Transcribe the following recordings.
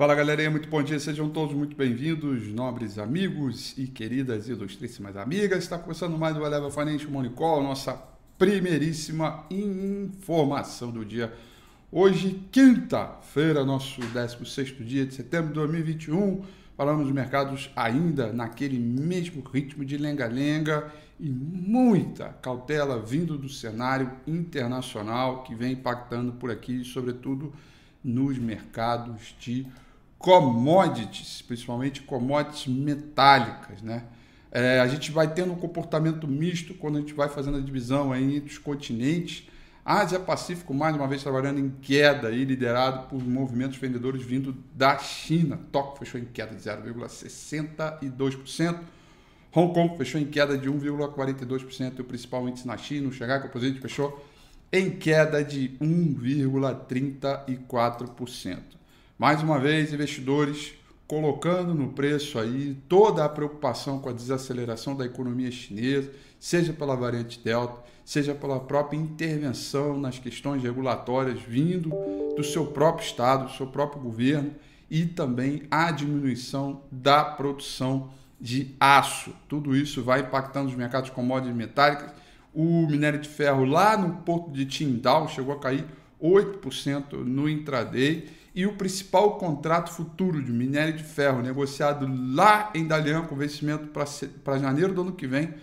Fala galerinha, muito bom dia, sejam todos muito bem-vindos, nobres amigos e queridas e ilustríssimas amigas. Está começando mais o Eleva Financial Money Call, nossa primeiríssima informação do dia. Hoje, quinta-feira, nosso 16 dia de setembro de 2021, falamos dos mercados ainda naquele mesmo ritmo de lenga-lenga e muita cautela vindo do cenário internacional que vem impactando por aqui, sobretudo nos mercados de commodities, principalmente commodities metálicas, né? É, a gente vai tendo um comportamento misto quando a gente vai fazendo a divisão aí entre os continentes. Ásia Pacífico, mais uma vez, trabalhando em queda e liderado por movimentos vendedores vindo da China. Tóquio fechou em queda de 0,62%. Hong Kong fechou em queda de 1,42%. E o principal índice na China, o Shanghai Composite, fechou em queda de 1,34%. Mais uma vez, investidores colocando no preço aí toda a preocupação com a desaceleração da economia chinesa, seja pela variante Delta, seja pela própria intervenção nas questões regulatórias vindo do seu próprio estado, do seu próprio governo e também a diminuição da produção de aço. Tudo isso vai impactando os mercados de commodities metálicas. O minério de ferro lá no porto de Tindal chegou a cair 8% no intraday e o principal contrato futuro de minério de ferro negociado lá em Dalian, com vencimento para janeiro do ano que vem,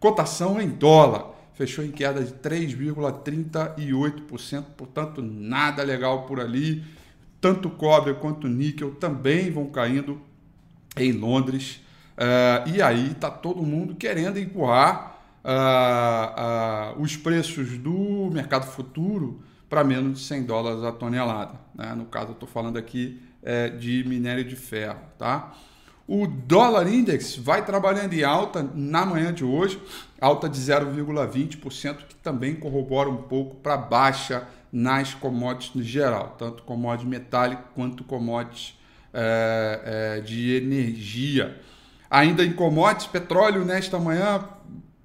cotação em dólar, fechou em queda de 3,38%, portanto, nada legal por ali. Tanto cobre quanto níquel também vão caindo em Londres. Uh, e aí está todo mundo querendo empurrar uh, uh, os preços do mercado futuro para menos de 100 dólares a tonelada. Né? No caso, eu estou falando aqui é, de minério de ferro. Tá? O dólar index vai trabalhando em alta na manhã de hoje, alta de 0,20%, que também corrobora um pouco para baixa nas commodities no geral, tanto commodity metálico quanto commodities é, é, de energia. Ainda em commodities, petróleo nesta manhã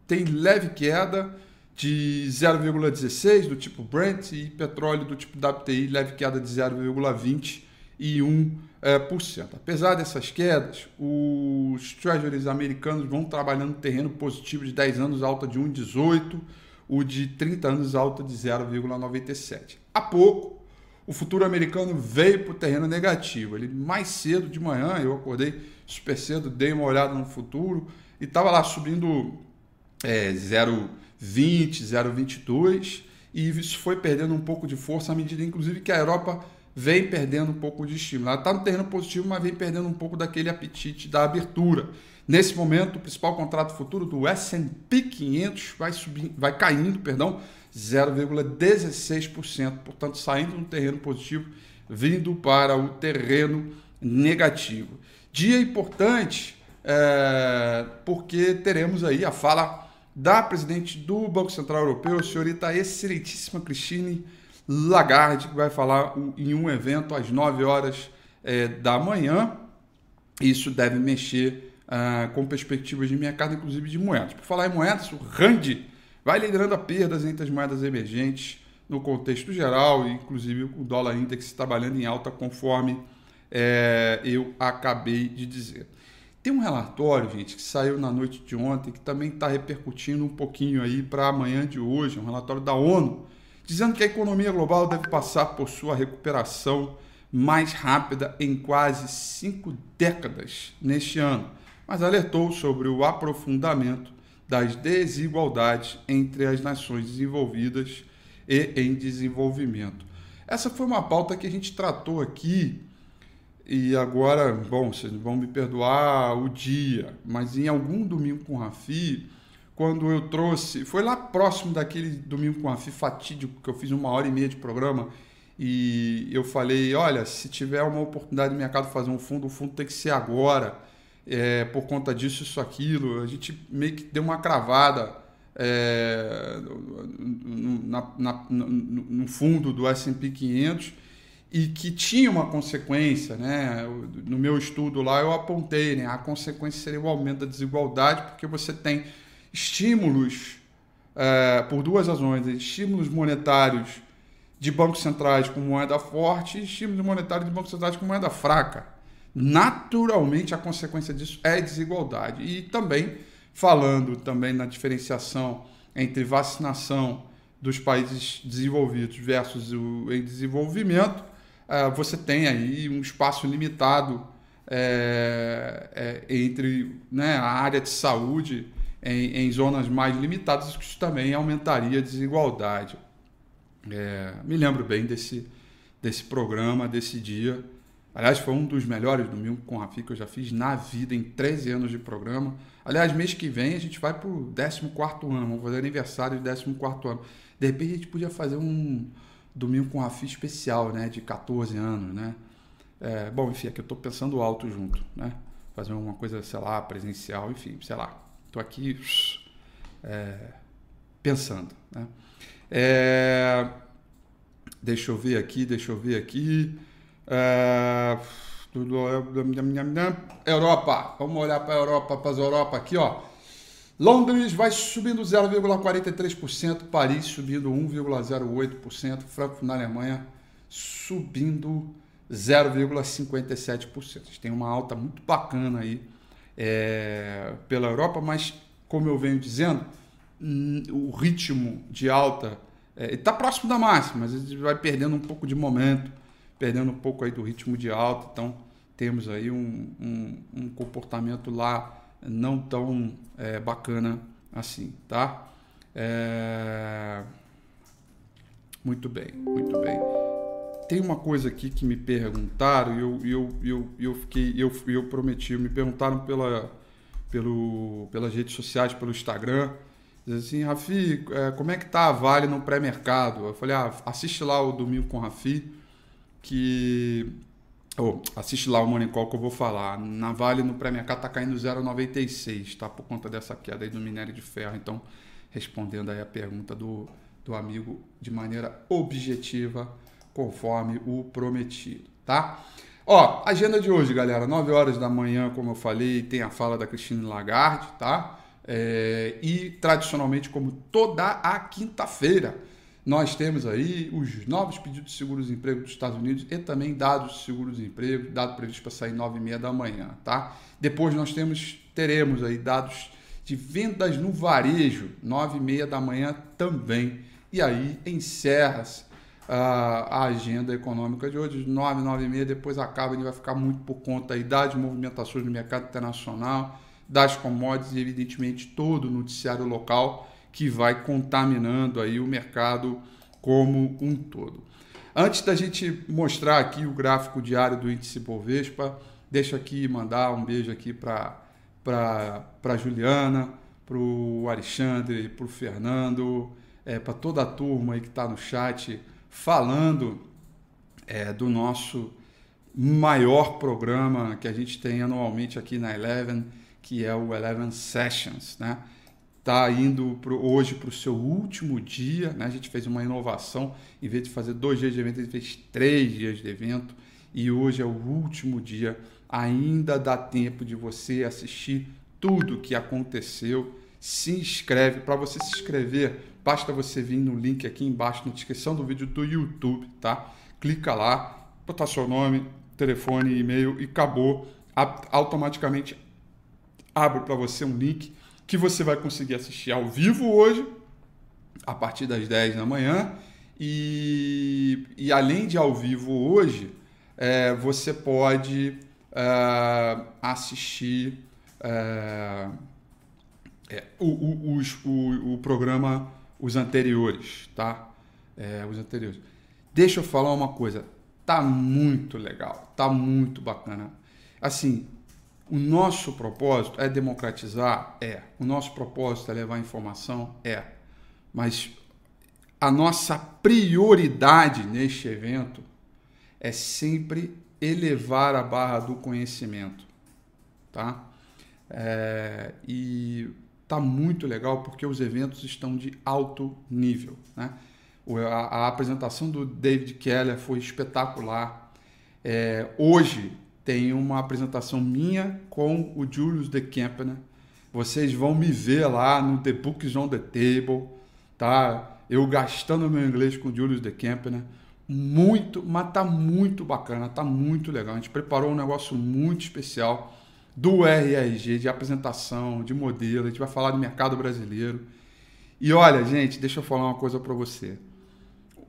tem leve queda, de 0,16 do tipo Brent e petróleo do tipo WTI leve queda de 0,21%. É, por cento. Apesar dessas quedas, os treasuries americanos vão trabalhando terreno positivo de 10 anos alta de 1,18, o de 30 anos alta de 0,97. Há pouco, o futuro americano veio para o terreno negativo. Ele mais cedo de manhã, eu acordei super cedo, dei uma olhada no futuro e estava lá subindo é, 0,97 0,20, 0,22 e isso foi perdendo um pouco de força à medida, inclusive, que a Europa vem perdendo um pouco de estímulo. Ela está no terreno positivo, mas vem perdendo um pouco daquele apetite da abertura. Nesse momento, o principal contrato futuro do S&P 500 vai, subir, vai caindo, perdão, 0,16%, portanto, saindo do terreno positivo, vindo para o terreno negativo. Dia importante, é, porque teremos aí a fala da presidente do Banco Central Europeu, a senhorita excelentíssima Christine Lagarde, que vai falar em um evento às 9 horas é, da manhã. Isso deve mexer ah, com perspectivas de mercado, inclusive de moedas. Por falar em moedas, o RAND vai liderando a perdas entre as moedas emergentes no contexto geral, inclusive o dólar index trabalhando em alta, conforme é, eu acabei de dizer. Tem um relatório, gente, que saiu na noite de ontem, que também está repercutindo um pouquinho aí para amanhã de hoje, um relatório da ONU, dizendo que a economia global deve passar por sua recuperação mais rápida em quase cinco décadas neste ano, mas alertou sobre o aprofundamento das desigualdades entre as nações desenvolvidas e em desenvolvimento. Essa foi uma pauta que a gente tratou aqui e agora, bom, vocês vão me perdoar o dia, mas em algum domingo com o Rafi, quando eu trouxe, foi lá próximo daquele domingo com o Rafi fatídico, que eu fiz uma hora e meia de programa, e eu falei, olha, se tiver uma oportunidade no mercado fazer um fundo, o fundo tem que ser agora, é, por conta disso, isso, aquilo. A gente meio que deu uma cravada é, na, na, no fundo do S&P 500 e que tinha uma consequência, né? No meu estudo lá eu apontei, né? A consequência seria o aumento da desigualdade, porque você tem estímulos é, por duas razões: estímulos monetários de bancos centrais com moeda forte e estímulo monetário de bancos centrais com moeda fraca. Naturalmente, a consequência disso é desigualdade. E também, falando também na diferenciação entre vacinação dos países desenvolvidos versus o em desenvolvimento, uh, você tem aí um espaço limitado é, é, entre né, a área de saúde em, em, zonas mais limitadas, isso também aumentaria a desigualdade. É, me lembro bem desse, desse programa, desse dia. Aliás, foi um dos melhores domingos com Rafi que eu já fiz na vida, em 13 anos de programa. Aliás, mês que vem a gente vai para o 14 ano, vamos fazer aniversário de 14 ano. De repente a gente podia fazer um domingo com Rafi especial, né? De 14 anos, né? É, bom, enfim, aqui eu estou pensando alto junto, né? Fazer uma coisa, sei lá, presencial, enfim, sei lá. Estou aqui é, pensando, né? É, deixa eu ver aqui, deixa eu ver aqui. É, Europa, vamos olhar para a Europa, para as Europa aqui, ó. Londres vai subindo 0,43%, Paris subindo 1,08%, Frankfurt na Alemanha subindo 0,57%. A gente tem uma alta muito bacana aí é, pela Europa, mas como eu venho dizendo, hum, o ritmo de alta está é, próximo da máxima, mas vai perdendo um pouco de momento, perdendo um pouco aí do ritmo de alta, então temos aí um, um, um comportamento lá não tão é, bacana assim, tá? É... Muito bem, muito bem. Tem uma coisa aqui que me perguntaram e eu, eu, eu, eu, fiquei, eu, eu prometi, me perguntaram pela, pelo, pelas redes sociais, pelo Instagram, assim, Rafi, é, como é que tá a Vale no pré-mercado? Eu falei, ah, assiste lá o Domingo com Rafi, que Oh, assiste lá o Morning Call que eu vou falar. Na Vale, no pré-mercado, está caindo 0,96, tá? Por conta dessa queda aí do minério de ferro. Então, respondendo aí a pergunta do, do amigo de maneira objetiva, conforme o prometido, tá? Ó, agenda de hoje, galera. 9 horas da manhã, como eu falei, tem a fala da Cristina Lagarde, tá? É, e, tradicionalmente, como toda a quinta-feira, nós temos aí os novos pedidos de seguro-desemprego dos Estados Unidos e também dados de seguro-desemprego, dado previsto para sair 9 e meia da manhã, tá? Depois nós temos, teremos aí dados de vendas no varejo, 9 e meia da manhã também. E aí encerra-se a, a agenda econômica de hoje, 9, 9 e meia, depois acaba, gente vai ficar muito por conta aí das movimentações no mercado internacional, das commodities e evidentemente todo o noticiário local que vai contaminando aí o mercado como um todo. Antes da gente mostrar aqui o gráfico diário do índice Bovespa, deixa aqui mandar um beijo aqui para para Juliana, para o Alexandre, para o Fernando, é, para toda a turma aí que está no chat falando é, do nosso maior programa que a gente tem anualmente aqui na Eleven, que é o Eleven Sessions, né? Está indo pro, hoje para o seu último dia. Né? A gente fez uma inovação, em vez de fazer dois dias de evento, a gente fez três dias de evento e hoje é o último dia. Ainda dá tempo de você assistir tudo que aconteceu. Se inscreve. Para você se inscrever, basta você vir no link aqui embaixo na descrição do vídeo do YouTube, tá? Clica lá, botar seu nome, telefone, e-mail e acabou. Automaticamente abre para você um link que você vai conseguir assistir ao vivo hoje, a partir das 10 da manhã. E, e além de ao vivo hoje, é, você pode é, assistir é, é o, o, os, o, o, programa, os anteriores, tá? É, os anteriores. Deixa eu falar uma coisa, tá muito legal, tá muito bacana. Assim, o nosso propósito é democratizar? É. O nosso propósito é levar informação? É. Mas a nossa prioridade neste evento é sempre elevar a barra do conhecimento, tá? É, e tá muito legal porque os eventos estão de alto nível, né? A, a apresentação do David Keller foi espetacular. É, hoje tem uma apresentação minha com o Julius de Kempner. Vocês vão me ver lá no The Books on the Table, tá? Eu gastando meu inglês com Julius de Kempner. Muito, mas tá muito bacana, tá muito legal. A gente preparou um negócio muito especial do RRG, de apresentação, de modelo. A gente vai falar do mercado brasileiro. E olha, gente, deixa eu falar uma coisa para você.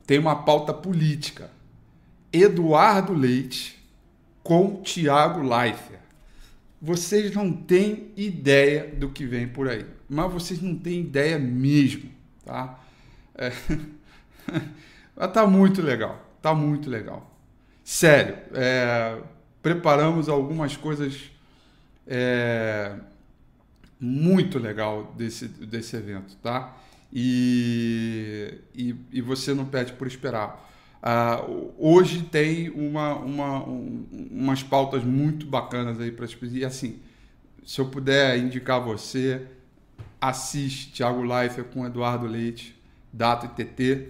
Tem uma pauta política. Eduardo Leite com Tiago Leifert. Vocês não têm ideia do que vem por aí, mas vocês não têm ideia mesmo, tá? É... tá muito legal, tá muito legal. Sério, é... preparamos algumas coisas é... muito legal desse, desse evento, tá? E, e, e você não pede por esperar. Uh, hoje tem uma, uma, um, umas pautas muito bacanas aí para E assim, se eu puder indicar você, assiste Thiago Life com Eduardo Leite, Data e TT,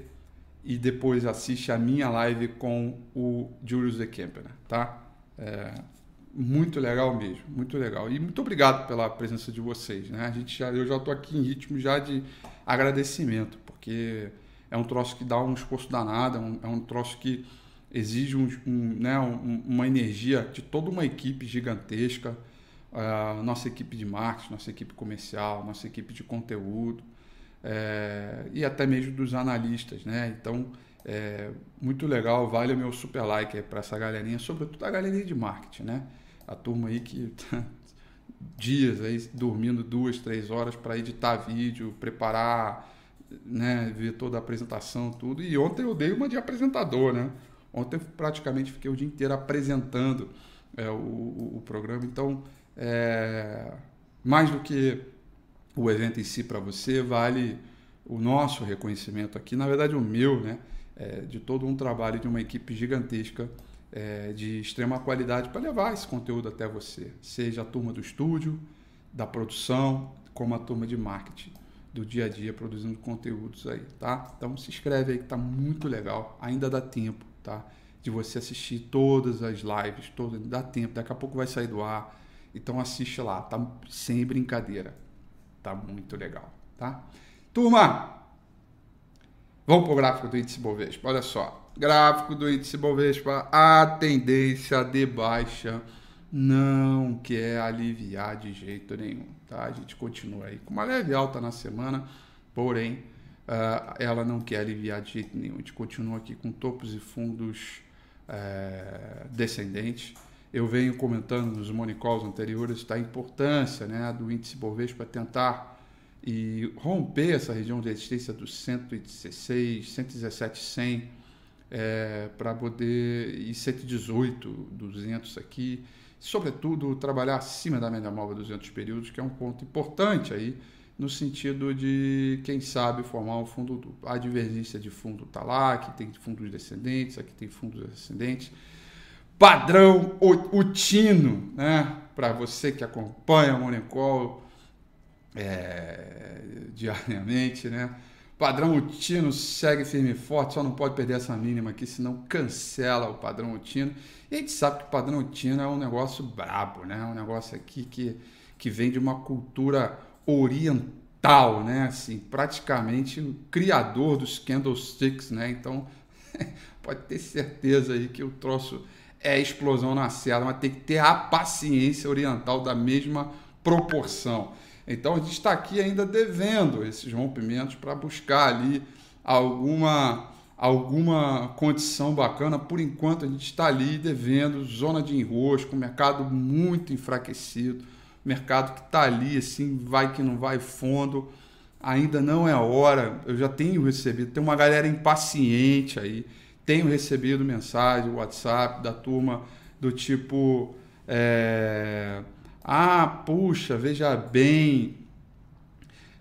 e depois assiste a minha live com o Julius de Kemper, tá? É, muito legal mesmo, muito legal. E muito obrigado pela presença de vocês, né? A gente já, eu já estou aqui em ritmo já de agradecimento, porque é um troço que dá um esforço danado, é um, é um troço que exige um, um, né, uma energia de toda uma equipe gigantesca, uh, nossa equipe de marketing, nossa equipe comercial, nossa equipe de conteúdo é, e até mesmo dos analistas, né? Então, é muito legal, vale o meu super like para essa galerinha, sobretudo a galerinha de marketing, né? A turma aí que tá dias aí dormindo duas, três horas para editar vídeo, preparar né, ver toda a apresentação, tudo. E ontem eu dei uma de apresentador, né? Ontem eu praticamente fiquei o dia inteiro apresentando é, o, o, programa. Então, é, mais do que o evento em si para você, vale o nosso reconhecimento aqui, na verdade o meu, né? É, de todo um trabalho de uma equipe gigantesca é, de extrema qualidade para levar esse conteúdo até você, seja a turma do estúdio, da produção, como a turma de marketing do dia a dia produzindo conteúdos aí, tá? Então se inscreve aí que tá muito legal, ainda dá tempo, tá? De você assistir todas as lives, todo, dá tempo, daqui a pouco vai sair do ar. Então assiste lá, tá sem brincadeira. Tá muito legal, tá? Turma, vamos pro gráfico do índice Bovespa. Olha só, gráfico do índice Bovespa, a tendência de baixa não quer aliviar de jeito nenhum. Tá? A gente continua aí com uma leve alta na semana, porém uh, ela não quer aliviar de jeito nenhum. A gente continua aqui com topos e fundos uh, descendentes. Eu venho comentando nos monicalls anteriores tá, a importância né, do índice Bovespa tentar e romper essa região de resistência dos 116, 117, 100 é, para poder e 118, 200 aqui sobretudo trabalhar acima da média móvel 200 períodos, que é um ponto importante aí no sentido de, quem sabe, formar um fundo duplo. A divergência de fundo está lá, aqui tem fundos descendentes, aqui tem fundos ascendentes. Padrão Utino, né? Para você que acompanha o Monicol é, diariamente, né? Padrão Utino segue firme e forte, só não pode perder essa mínima aqui, senão cancela o padrão Utino. E a gente sabe que o padrão Utino é um negócio brabo, né? Um negócio aqui que, que vem de uma cultura oriental, né? Assim, praticamente o criador dos candlesticks, né? Então, pode ter certeza aí que o troço é explosão na cela, mas tem que ter a paciência oriental da mesma proporção. Então a gente está aqui ainda devendo esses rompimentos para buscar ali alguma, alguma condição bacana. Por enquanto a gente está ali devendo, zona de enrosco, mercado muito enfraquecido, mercado que está ali assim, vai que não vai fundo. Ainda não é a hora. Eu já tenho recebido, tem uma galera impaciente aí. Tenho recebido mensagem, WhatsApp da turma do tipo. É ah, puxa, veja bem,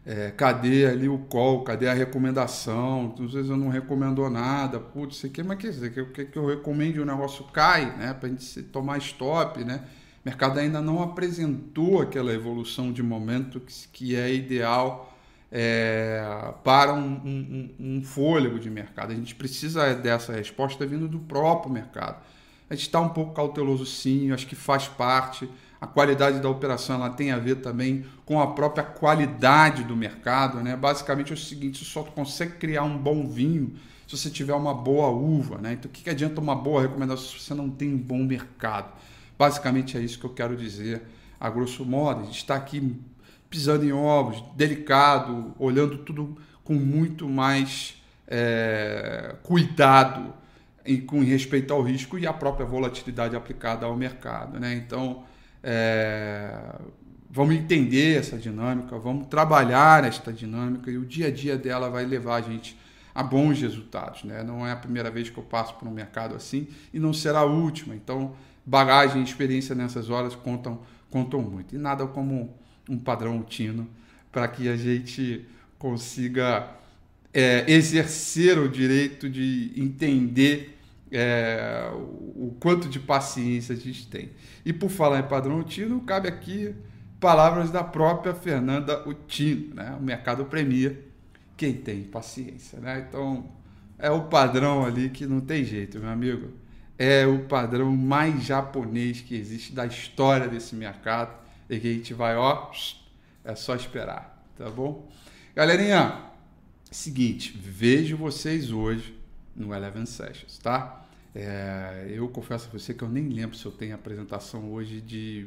é, cadê ali o call, cadê a recomendação? Às vezes eu não recomendou nada, putz, isso aqui, mas quer dizer, que, que, que eu recomendo o negócio cai, né? Para a gente tomar stop, né? O mercado ainda não apresentou aquela evolução de momento que, que é ideal é, para um, um, um, fôlego de mercado. A gente precisa dessa resposta vindo do próprio mercado. A gente está um pouco cauteloso sim, acho que faz parte. A qualidade da operação ela tem a ver também com a própria qualidade do mercado. Né? Basicamente é o seguinte: você só consegue criar um bom vinho se você tiver uma boa uva. Né? Então, o que, adianta uma boa recomendação se você não tem um bom mercado? Basicamente é isso que eu quero dizer, a grosso modo. A gente está aqui pisando em ovos, delicado, olhando tudo com muito mais é, cuidado em, com respeito ao risco e à própria volatilidade aplicada ao mercado. Né? Então, é, vamos entender essa dinâmica, vamos trabalhar esta dinâmica e o dia a dia dela vai levar a gente a bons resultados. Né? Não é a primeira vez que eu passo por um mercado assim e não será a última. Então, bagagem e experiência nessas horas contam, contam muito. E nada como um padrão tino para que a gente consiga é, exercer o direito de entender é, o, quanto de paciência a gente tem. E por falar em padrão Utino, cabe aqui palavras da própria Fernanda Utino, né? O mercado premia quem tem paciência, né? Então é o padrão ali que não tem jeito, meu amigo. É o padrão mais japonês que existe da história desse mercado e que a gente vai, ó, é só esperar, tá bom? Galerinha, seguinte, vejo vocês hoje no Eleven Sessions, tá? É, eu confesso a você que eu nem lembro se eu tenho apresentação hoje de,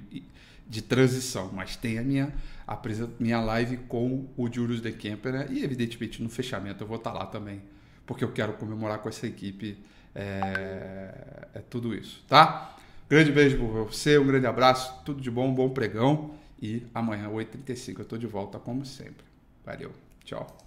de transição, mas tem a minha, a minha live com o Julius de Kemper né? e, evidentemente, no fechamento eu vou estar lá também, porque eu quero comemorar com essa equipe é, é tudo isso, tá? Grande beijo para você, um grande abraço, tudo de bom, um bom pregão e amanhã, 8h35, eu estou de volta como sempre. Valeu, tchau.